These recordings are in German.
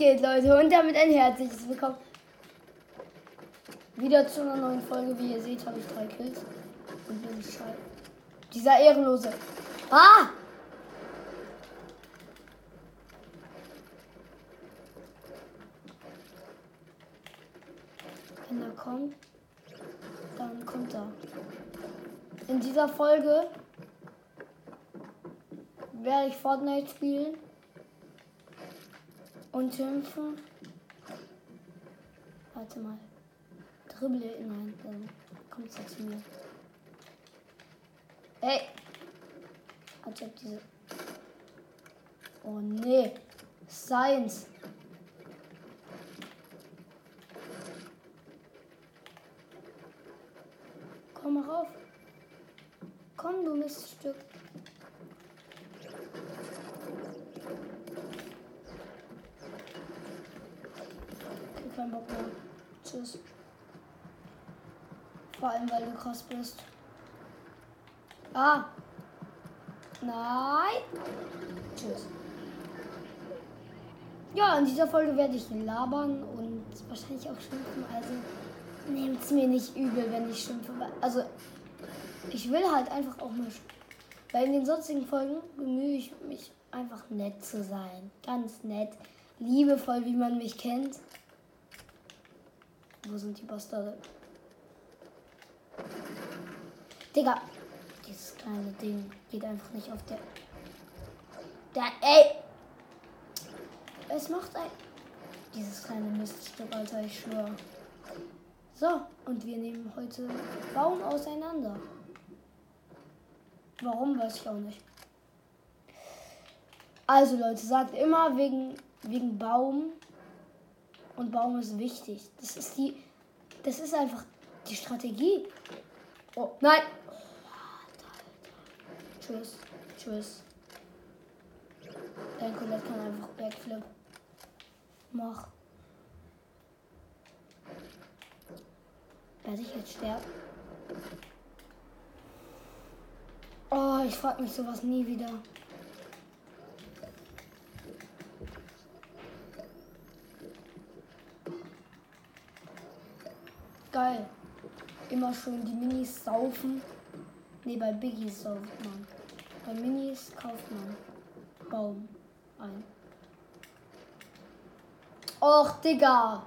geht, Leute? Und damit ein herzliches Willkommen. Wieder zu einer neuen Folge. Wie ihr seht, habe ich drei Kills. Und bin scheiße. Dieser Ehrenlose. Ah! Wenn er kommt, dann kommt er. In dieser Folge werde ich Fortnite spielen und hüpfen. Warte mal. Dribble. Nein, dann kommt es zu mir. Ey! Ich hab diese. Oh nee. Science. Komm mal rauf. Komm, du Miststück. Okay, kein Bock mehr. Tschüss. Vor allem, weil du krass bist. Ah. Nein. Tschüss. Ja, in dieser Folge werde ich labern und wahrscheinlich auch schimpfen. Also nehmt es mir nicht übel, wenn ich schimpfe. Also ich will halt einfach auch mal. Weil in den sonstigen Folgen bemühe ich mich einfach nett zu sein. Ganz nett. Liebevoll, wie man mich kennt. Wo sind die Bastarde? Digga, dieses kleine Ding geht einfach nicht auf der. Da, ey! Es macht ein. Dieses kleine Miststück, Alter, ich schwöre. So, und wir nehmen heute Baum auseinander. Warum, weiß ich auch nicht. Also Leute, sagt immer wegen, wegen Baum. Und Baum ist wichtig. Das ist die. Das ist einfach die Strategie. Oh, nein! Tschüss. Tschüss. Dein Colette kann einfach Backflip. Mach. Werde ich jetzt sterben? Oh, ich frage mich sowas nie wieder. Geil. Immer schön die Minis saufen. Ne, bei Biggies sauft man. Bei Minis kauft man Baum ein. Och, Digga.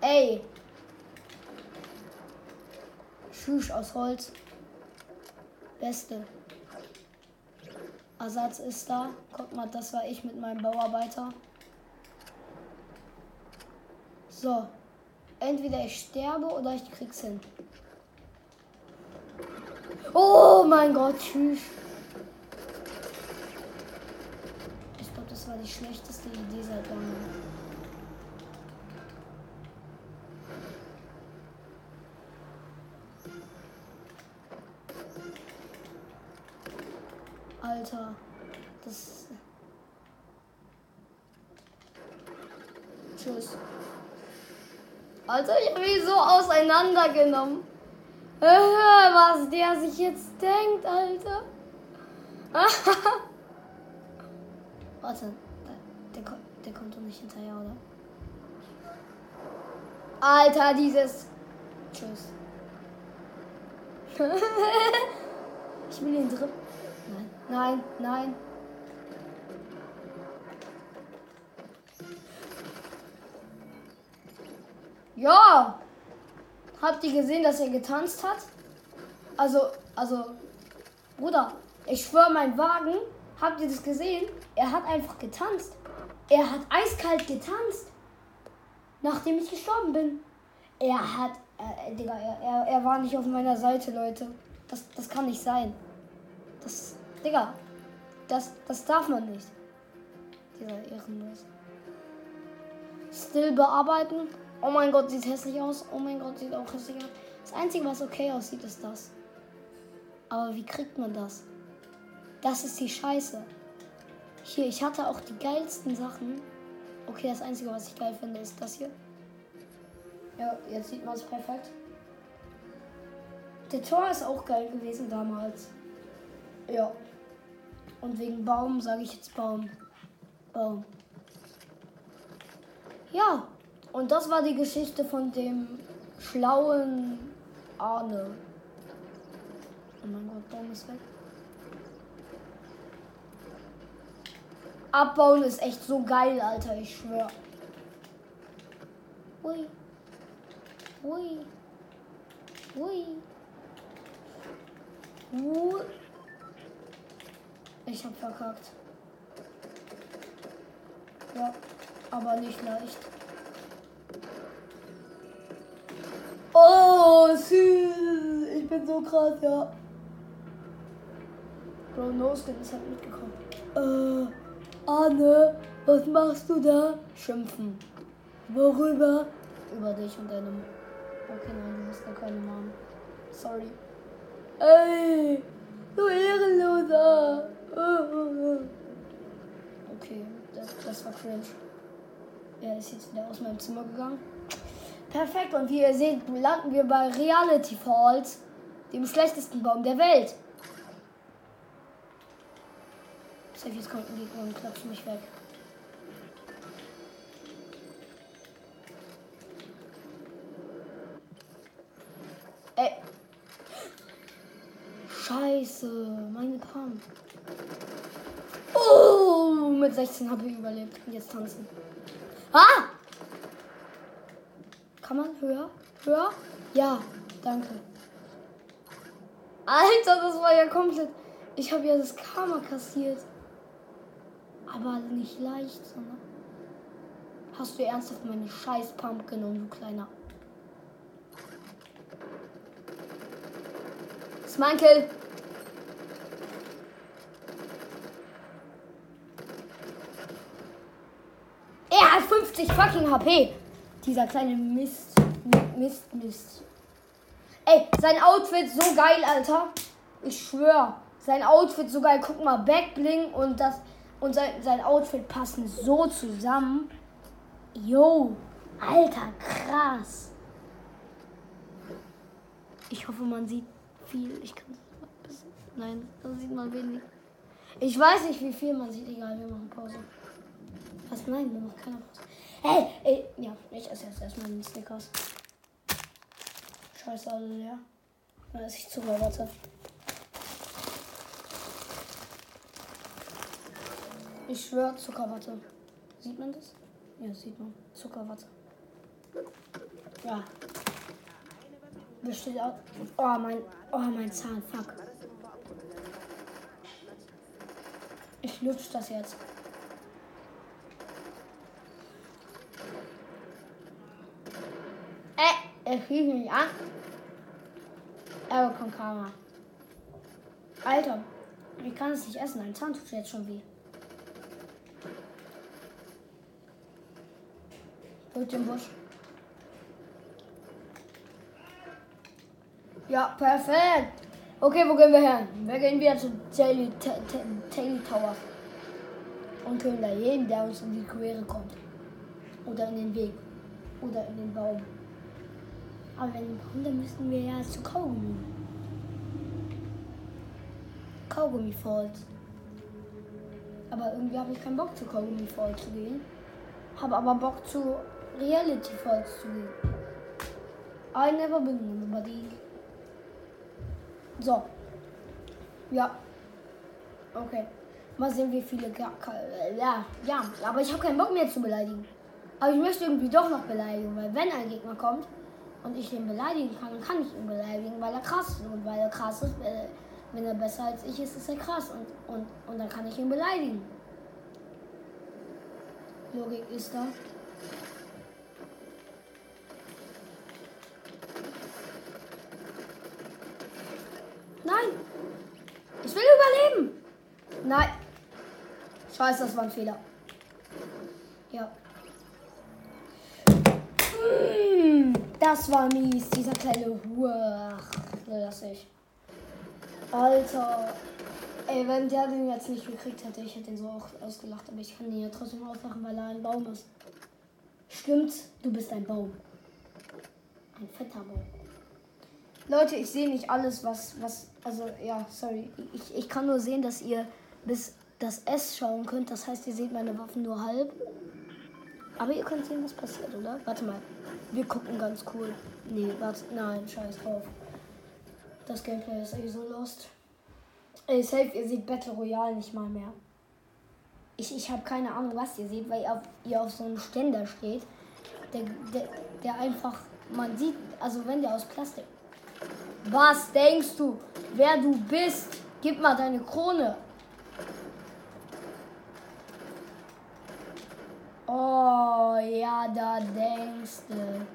Ey. Schusch aus Holz. Beste. Ersatz ist da. Guck mal, das war ich mit meinem Bauarbeiter. So. Entweder ich sterbe oder ich krieg's hin. Oh mein Gott, tschüss. Ich glaube, das war die schlechteste Idee seit langem. Alter, das. Tschüss. Alter, ich habe ihn so auseinandergenommen. Was der sich jetzt denkt, Alter. Warte, der, der, kommt doch nicht hinterher, oder? Alter, dieses. Tschüss. ich will ihn drin. Nein, nein, nein. Ja! Habt ihr gesehen, dass er getanzt hat? Also, also, Bruder, ich schwöre, mein Wagen, habt ihr das gesehen? Er hat einfach getanzt. Er hat eiskalt getanzt. Nachdem ich gestorben bin. Er hat, äh, Digga, er, er, war nicht auf meiner Seite, Leute. Das, das kann nicht sein. Das, Digga, das, das darf man nicht. Dieser Ehrenlos. Still bearbeiten. Oh mein Gott, sieht hässlich aus. Oh mein Gott, sieht auch hässlich aus. Das Einzige, was okay aussieht, ist das. Aber wie kriegt man das? Das ist die Scheiße. Hier, ich hatte auch die geilsten Sachen. Okay, das Einzige, was ich geil finde, ist das hier. Ja, jetzt sieht man es perfekt. Der Tor ist auch geil gewesen damals. Ja. Und wegen Baum sage ich jetzt Baum. Baum. Ja, und das war die Geschichte von dem schlauen Arne. Oh mein Gott, Baum ist weg. Abbauen ist echt so geil, Alter, ich schwör. Ui. Ui. Ui. Ui. Ich hab verkackt. Ja, aber nicht leicht. Süß. Ich bin so krass, ja. Bro, Noskin ist halt mitgekommen. Äh, Arne, was machst du da? Schimpfen. Worüber? Über dich und deine. Okay, nein, du hast gar keine Mom. Sorry. Ey, du Ehrenloser. Okay, das, das war cringe. Er ist jetzt wieder aus meinem Zimmer gegangen. Perfekt, und wie ihr seht, landen wir bei Reality Falls, dem schlechtesten Baum der Welt. Safe, jetzt kommt ein Gegner und klatscht mich weg. Ey. Scheiße, meine Pam. Oh, mit 16 habe ich überlebt. Und jetzt tanzen. Ah! Kann man höher? Höher? Ja, danke. Alter, das war ja komplett. Ich habe ja das Karma kassiert. Aber nicht leicht, sondern. Hast du ernsthaft meine scheiß Pump genommen, du kleiner. Kill. Er hat 50 fucking HP. Dieser kleine Mist. Mist, Mist. Ey, sein Outfit so geil, Alter. Ich schwör. Sein Outfit so geil. Guck mal, Backbling und das und sein, sein Outfit passen so zusammen. Yo, Alter, krass. Ich hoffe, man sieht viel. Ich kann Nein, da sieht man wenig. Ich weiß nicht, wie viel man sieht. Egal, wir machen Pause. Was? Nein, wir machen keine Pause. Hey, ey, ja, ich esse jetzt erstmal den Snickers. Scheiße, alle leer. Da esse ich Zucker, warte. Ich schwöre, Zuckerwatte. Sieht man das? Ja, sieht man. Zuckerwatte. Ja. Besteht auch. Oh, mein. Oh, mein Zahn. Fuck. Ich lutsch das jetzt. Äh, er schießt mich an. Er bekommt Karma. Alter, ich kann es nicht essen. Ein Zahn tut jetzt schon weh. Durch den Busch. Ja, perfekt. Okay, wo gehen wir her? Wir gehen wieder zu Taily Tower. Und killen da jeden, der uns in die Quere kommt. Oder in den Weg. Oder in den Baum. Aber wenn wir kommen, dann müssten wir ja zu Kaugummi. Kaugummi Falls. Aber irgendwie habe ich keinen Bock zu Kaugummi Falls zu gehen. Habe aber Bock zu Reality Falls zu gehen. I never been nobody. So. Ja. Okay. Mal sehen, wie viele. Ja, ja. Aber ich habe keinen Bock mehr zu beleidigen. Aber ich möchte irgendwie doch noch beleidigen, weil wenn ein Gegner kommt und ich ihn beleidigen kann, kann ich ihn beleidigen, weil er krass ist. Und weil er krass ist, äh, wenn er besser als ich ist, ist er krass. Und, und, und dann kann ich ihn beleidigen. Logik ist da. Nein! Ich will überleben! Nein! Scheiße, das war ein Fehler. Ja. Hm, das war mies, dieser kleine Huch. Lass ich. Alter. Ey, wenn der den jetzt nicht gekriegt hätte, ich hätte ihn so auch ausgelacht, aber ich kann ihn ja trotzdem auslachen, weil er ein Baum ist. Stimmt, du bist ein Baum. Ein fetter Baum. Leute, ich sehe nicht alles, was, was, also ja, sorry. Ich, ich kann nur sehen, dass ihr bis das S schauen könnt. Das heißt, ihr seht meine Waffen nur halb. Aber ihr könnt sehen, was passiert, oder? Warte mal. Wir gucken ganz cool. Nee, warte. Nein, scheiß drauf. Das Gameplay ist eh so lost. Ey, safe, ihr seht Battle Royale nicht mal mehr. Ich, ich habe keine Ahnung, was ihr seht, weil ihr auf, ihr auf so einem Ständer steht, der, der, der einfach, man sieht, also wenn der aus Plastik. Was denkst du, wer du bist? Gib mal deine Krone. Oh, ja, da denkst du.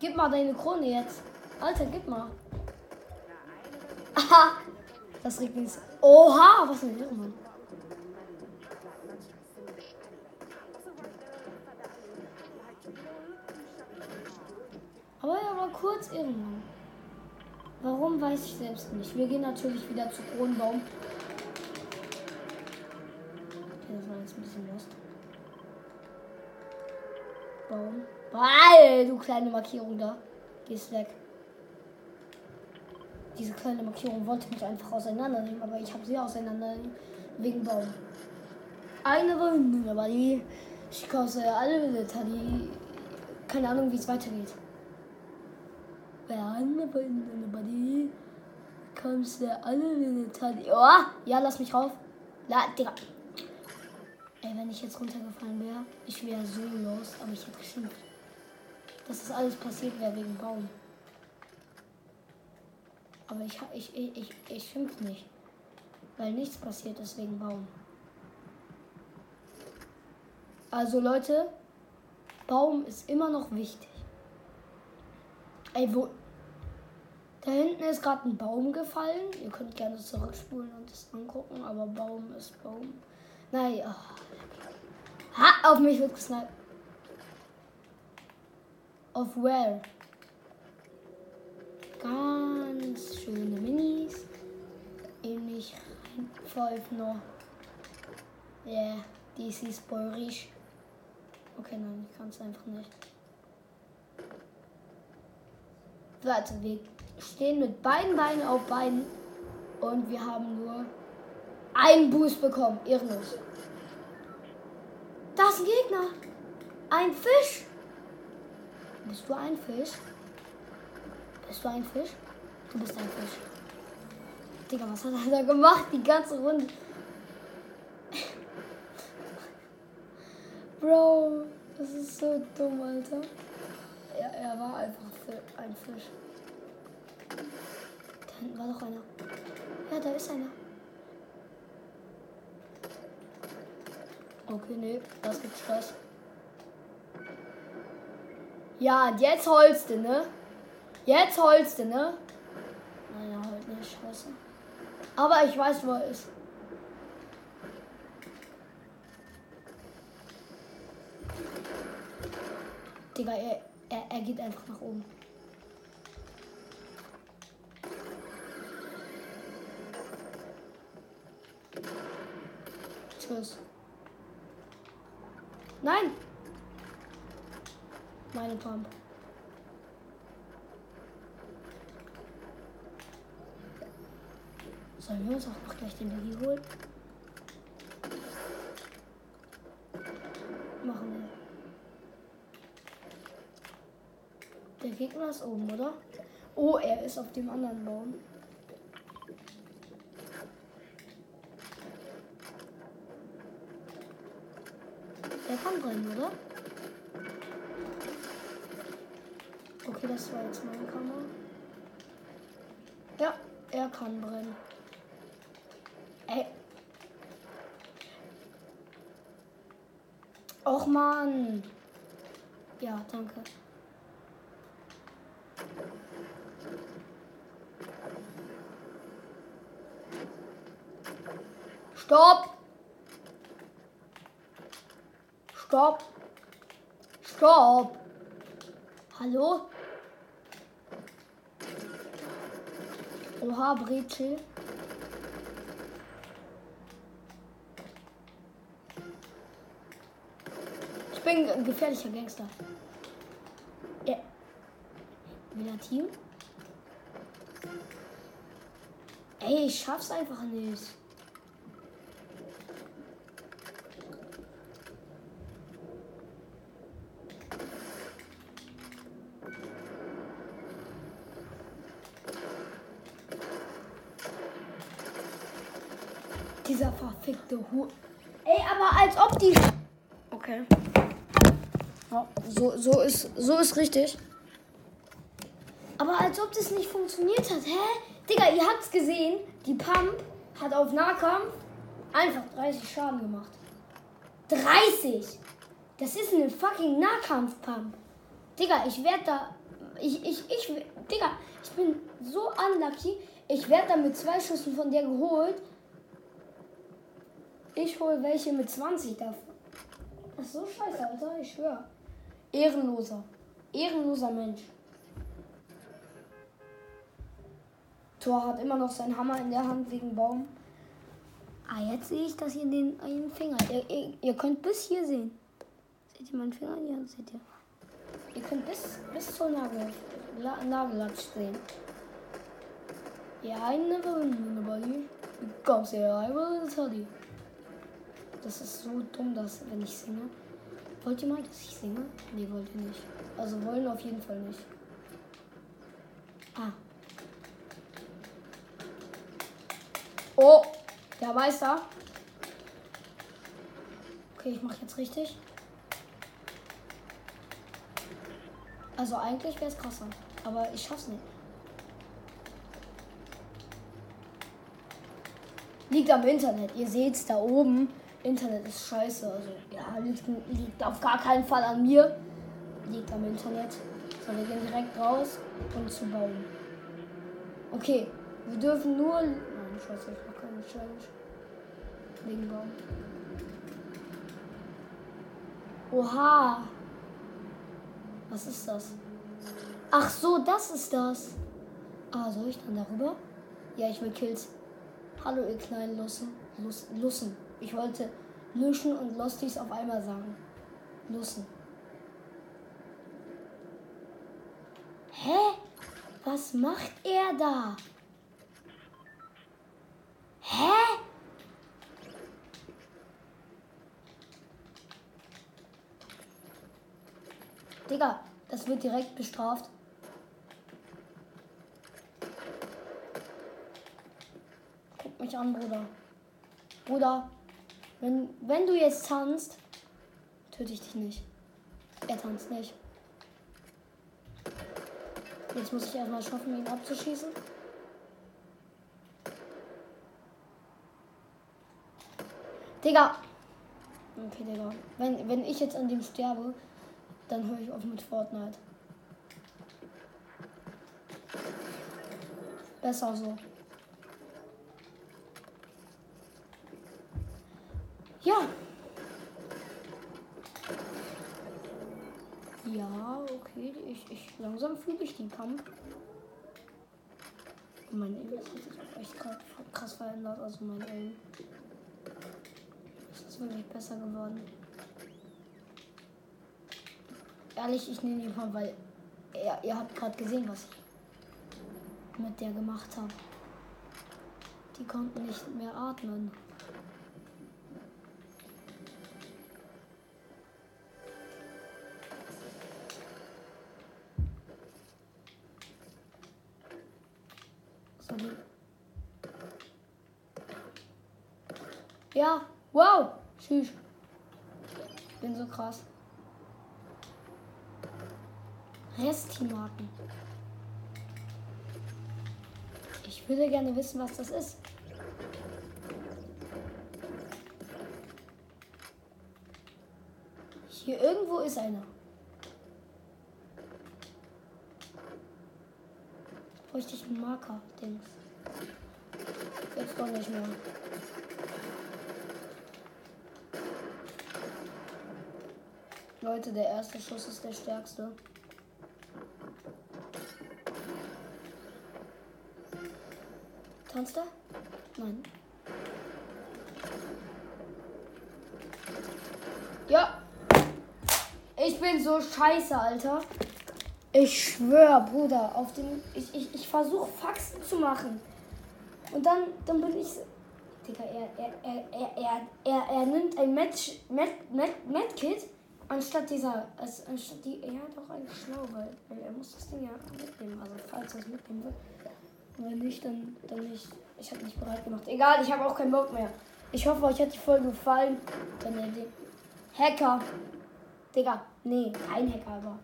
Gib mal deine Krone jetzt. Alter, gib mal. Aha, das regt mich. Oha, was ist denn Mann? Aber er war kurz irgendwann. Warum weiß ich selbst nicht. Wir gehen natürlich wieder zu Kronenbaum. Jetzt ein bisschen lost. Baum. Weil, du kleine Markierung da. Gehst weg. Diese kleine Markierung wollte mich einfach auseinandernehmen, aber ich habe sie auseinander wegen Baum. Eine Runde, aber die. Ich koste alle Liter, die. Keine Ahnung, wie es weitergeht. Eine Runde, aber die. Kommst du alle. Oh, ja, lass mich rauf. La, Digga. Ey, wenn ich jetzt runtergefallen wäre, ich wäre so los, aber ich hätte geschimpft. Dass das alles passiert wäre wegen Baum. Aber ich, ich, ich, ich, ich schimpf nicht. Weil nichts passiert ist wegen Baum. Also Leute, Baum ist immer noch wichtig. Ey, wo... Da hinten ist gerade ein Baum gefallen. Ihr könnt gerne zurückspulen und das angucken, aber Baum ist Baum. Naja. Ha, auf mich wird gesniped. Auf where? Ganz schöne Minis. In mich reinpfeifen noch. Ja, yeah, dies ist bäuerisch. Okay, nein, ich kann es einfach nicht. Warte, wir stehen mit beiden Beinen auf beiden und wir haben nur einen Boost bekommen. Irrlos. Da ist ein Gegner. Ein Fisch. Bist du ein Fisch? Bist du ein Fisch? Du bist ein Fisch. Digga, was hat er da gemacht? Die ganze Runde. Bro, das ist so dumm, Alter. Er, er war einfach ein Fisch. Da hinten war doch einer. Ja, da ist einer. Okay, nee, das gibt Stress. Ja, jetzt holst du, ne? Jetzt holst du, ne? Naja, halt nicht, scheiße. Aber ich weiß, wo er ist. Digga, er, er, er geht einfach nach oben. Tschüss. Nein! Meine Pump. Sollen wir uns auch noch gleich den Biggie holen? Machen wir. Der Gegner ist oben, oder? Oh, er ist auf dem anderen Baum. Brennen, oder? Okay, das war jetzt meine Kamera. Ja, er kann brennen. Ey. Och man. Ja, danke. Stopp! Stopp! Stopp! Hallo? Oha, Brezel. Ich bin ein gefährlicher Gangster. Ja. Wieder Team? Ey, ich schaff's einfach nicht. Dieser verfickte Hu. Ey, aber als ob die. Okay. Ja, so, ist, so ist richtig. Aber als ob das nicht funktioniert hat. Hä? Digga, ihr habt's gesehen. Die Pump hat auf Nahkampf einfach 30 Schaden gemacht. 30! Das ist eine fucking Nahkampf-Pump. Digga, ich werde da. Ich, ich, ich. Digga, ich bin so unlucky. Ich werde da mit zwei Schüssen von der geholt. Ich hole welche mit 20 davon. Das ist so scheiße, Alter. Ich schwöre. Ehrenloser. Ehrenloser Mensch. Thor hat immer noch seinen Hammer in der Hand wegen Baum. Ah, jetzt sehe ich das hier den, in den Finger. Ihr, ihr, ihr, könnt bis hier sehen. Seht ihr meinen Finger? Ja, seht ihr. Ihr könnt bis, bis zur Nagel, La, sehen. Yeah, I never win anybody. Because I will tell you. Das ist so dumm, dass wenn ich singe. Wollt ihr mal, dass ich singe? Nee, wollt ihr nicht. Also wollen auf jeden Fall nicht. Ah. Oh, der Meister. Okay, ich mache jetzt richtig. Also eigentlich wäre es krasser. Aber ich schaff's nicht. Liegt am Internet. Ihr seht's da oben. Internet ist scheiße. Also, ja, liegt, liegt auf gar keinen Fall an mir. Liegt am Internet. So, wir gehen direkt raus und zu bauen. Okay, wir dürfen nur. Nein, scheiße, ich mach keine Challenge. Wegen Baum. Oha. Was ist das? Ach so, das ist das. Ah, soll ich dann darüber? Ja, ich will Kills. Hallo, ihr kleinen Lussen. Lussen. Ich wollte Luschen und Losties auf einmal sagen. Lussen. Hä? Was macht er da? Hä? Digga, das wird direkt bestraft. Guck mich an, Bruder. Bruder, wenn, wenn du jetzt tanzt, töte ich dich nicht. Er tanzt nicht. Jetzt muss ich erstmal schaffen, ihn abzuschießen. Digga. Okay, Digga. Wenn, wenn ich jetzt an dem sterbe, dann höre ich auf mit Fortnite. Besser so. Ja. Ja, okay. Ich, ich langsam fühle ich den Kampf. Mein Aim hat sich auch echt krass verändert. Also mein Aim. Es ist wirklich besser geworden. Ehrlich, ich nehme ihn mal, weil ihr, ihr habt gerade gesehen, was ich mit der gemacht habe. Die konnten nicht mehr atmen. Tschüss. Bin so krass. Restmarken. Ich würde gerne wissen, was das ist. Hier irgendwo ist einer. Bräuchte ich einen Marker, Dings. Jetzt doch nicht mehr. Leute, der erste Schuss ist der stärkste. Tanzt er? Nein. Ja. Ich bin so scheiße, Alter. Ich schwör, Bruder, auf den. Ich, ich, ich versuche Faxen zu machen. Und dann, dann bin ich. Digga, er, er, er, er, er, er, er nimmt ein Match, Med, Med, Medkit Anstatt dieser, also anstatt die, ja doch eigentlich schlau, weil, weil er muss das Ding ja mitnehmen, also falls er es mitnehmen will. Wenn nicht, dann, dann nicht. Ich habe nicht bereit gemacht. Egal, ich habe auch keinen Bock mehr. Ich hoffe, euch hat die Folge gefallen. Dann äh, der Ding. Hacker. Digga, nee, kein Hacker, aber.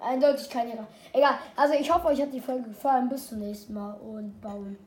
Eindeutig kein Hacker. Egal, also ich hoffe, euch hat die Folge gefallen. Bis zum nächsten Mal und bauen.